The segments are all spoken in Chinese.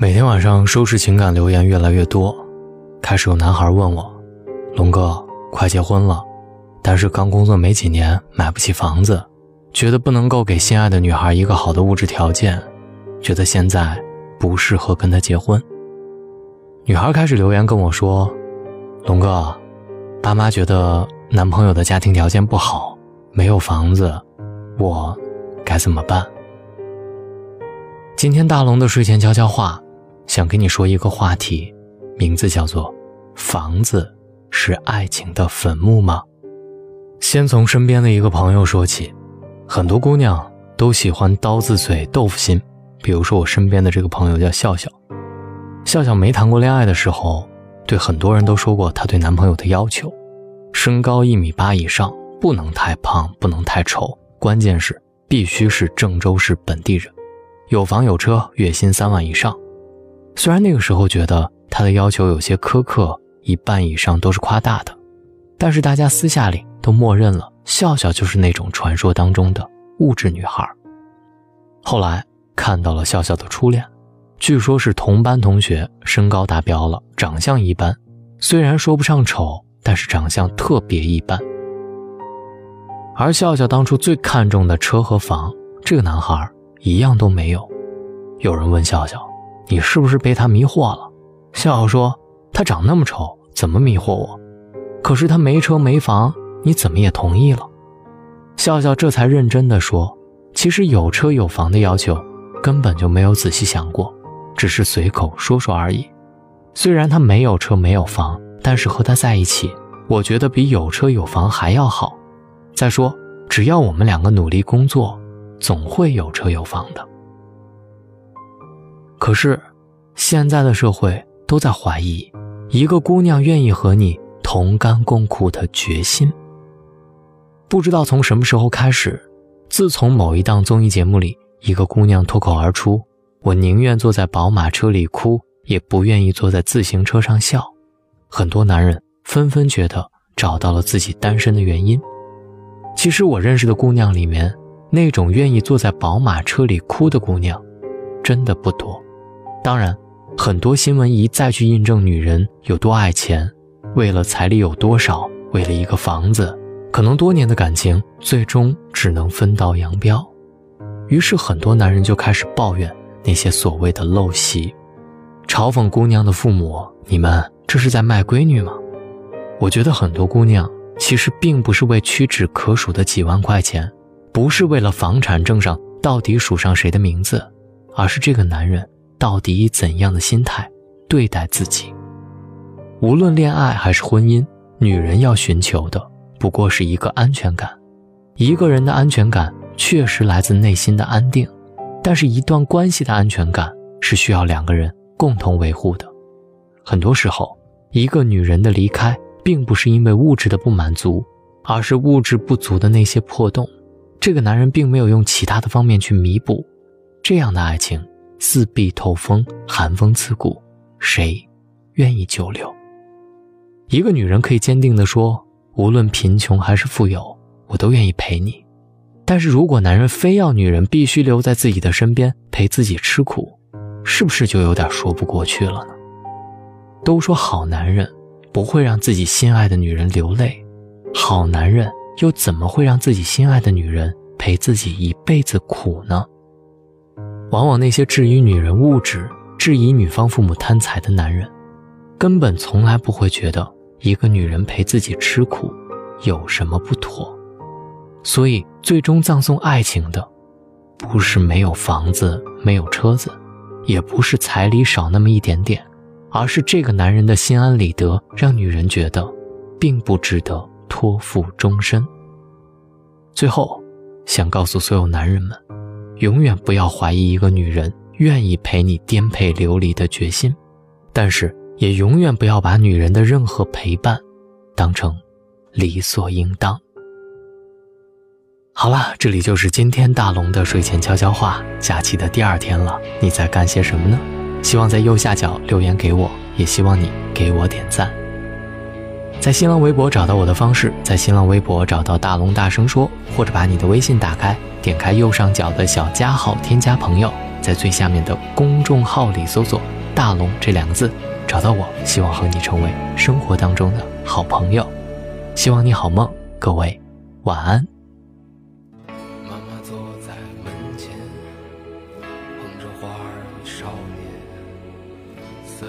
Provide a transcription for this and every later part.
每天晚上收拾情感留言越来越多，开始有男孩问我：“龙哥，快结婚了，但是刚工作没几年，买不起房子，觉得不能够给心爱的女孩一个好的物质条件，觉得现在不适合跟她结婚。”女孩开始留言跟我说：“龙哥，爸妈觉得男朋友的家庭条件不好，没有房子，我该怎么办？”今天大龙的睡前悄悄话，想跟你说一个话题，名字叫做“房子是爱情的坟墓吗？”先从身边的一个朋友说起，很多姑娘都喜欢刀子嘴豆腐心，比如说我身边的这个朋友叫笑笑，笑笑没谈过恋爱的时候，对很多人都说过她对男朋友的要求：身高一米八以上，不能太胖，不能太丑，关键是必须是郑州市本地人。有房有车，月薪三万以上。虽然那个时候觉得他的要求有些苛刻，一半以上都是夸大的，但是大家私下里都默认了笑笑就是那种传说当中的物质女孩。后来看到了笑笑的初恋，据说是同班同学，身高达标了，长相一般，虽然说不上丑，但是长相特别一般。而笑笑当初最看重的车和房，这个男孩。一样都没有。有人问笑笑：“你是不是被他迷惑了？”笑笑说：“他长那么丑，怎么迷惑我？可是他没车没房，你怎么也同意了？”笑笑这才认真的说：“其实有车有房的要求，根本就没有仔细想过，只是随口说说而已。虽然他没有车没有房，但是和他在一起，我觉得比有车有房还要好。再说，只要我们两个努力工作。”总会有车有房的，可是，现在的社会都在怀疑一个姑娘愿意和你同甘共苦的决心。不知道从什么时候开始，自从某一档综艺节目里，一个姑娘脱口而出：“我宁愿坐在宝马车里哭，也不愿意坐在自行车上笑。”很多男人纷纷觉得找到了自己单身的原因。其实我认识的姑娘里面。那种愿意坐在宝马车里哭的姑娘，真的不多。当然，很多新闻一再去印证女人有多爱钱，为了彩礼有多少，为了一个房子，可能多年的感情最终只能分道扬镳。于是，很多男人就开始抱怨那些所谓的陋习，嘲讽姑娘的父母：“你们这是在卖闺女吗？”我觉得很多姑娘其实并不是为屈指可数的几万块钱。不是为了房产证上到底署上谁的名字，而是这个男人到底以怎样的心态对待自己。无论恋爱还是婚姻，女人要寻求的不过是一个安全感。一个人的安全感确实来自内心的安定，但是一段关系的安全感是需要两个人共同维护的。很多时候，一个女人的离开，并不是因为物质的不满足，而是物质不足的那些破洞。这个男人并没有用其他的方面去弥补，这样的爱情四壁透风，寒风刺骨，谁愿意久留？一个女人可以坚定地说：“无论贫穷还是富有，我都愿意陪你。”但是如果男人非要女人必须留在自己的身边陪自己吃苦，是不是就有点说不过去了呢？都说好男人不会让自己心爱的女人流泪，好男人。又怎么会让自己心爱的女人陪自己一辈子苦呢？往往那些质疑女人物质、质疑女方父母贪财的男人，根本从来不会觉得一个女人陪自己吃苦有什么不妥。所以，最终葬送爱情的，不是没有房子、没有车子，也不是彩礼少那么一点点，而是这个男人的心安理得，让女人觉得并不值得。托付终身。最后，想告诉所有男人们，永远不要怀疑一个女人愿意陪你颠沛流离的决心，但是也永远不要把女人的任何陪伴当成理所应当。好了，这里就是今天大龙的睡前悄悄话。假期的第二天了，你在干些什么呢？希望在右下角留言给我，也希望你给我点赞。在新浪微博找到我的方式，在新浪微博找到大龙大声说，或者把你的微信打开，点开右上角的小加号，添加朋友。在最下面的公众号里搜索“大龙”这两个字，找到我。希望和你成为生活当中的好朋友。希望你好梦，各位晚安。妈妈坐在门前，捧着花儿少年。虽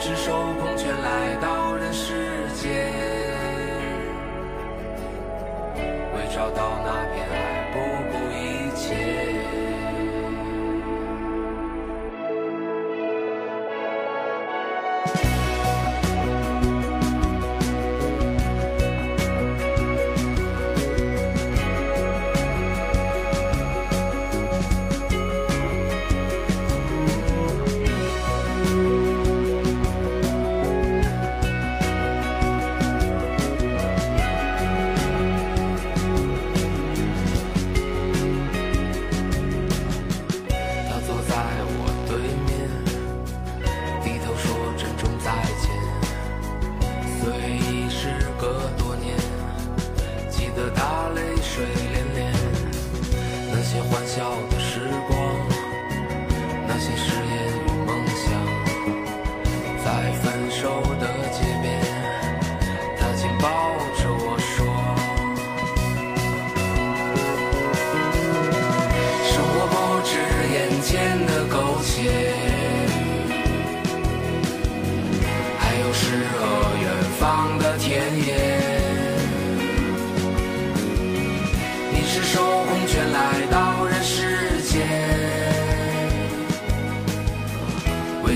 赤手空拳来到人世间，为找到那片爱，笑的时光，那些誓言与梦想，在分手的街边，他紧抱着我说。生活不止眼前的苟且，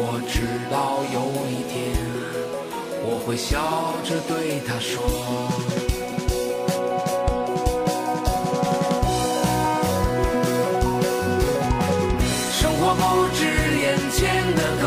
我知道有一天，我会笑着对他说。生活不止眼前的苟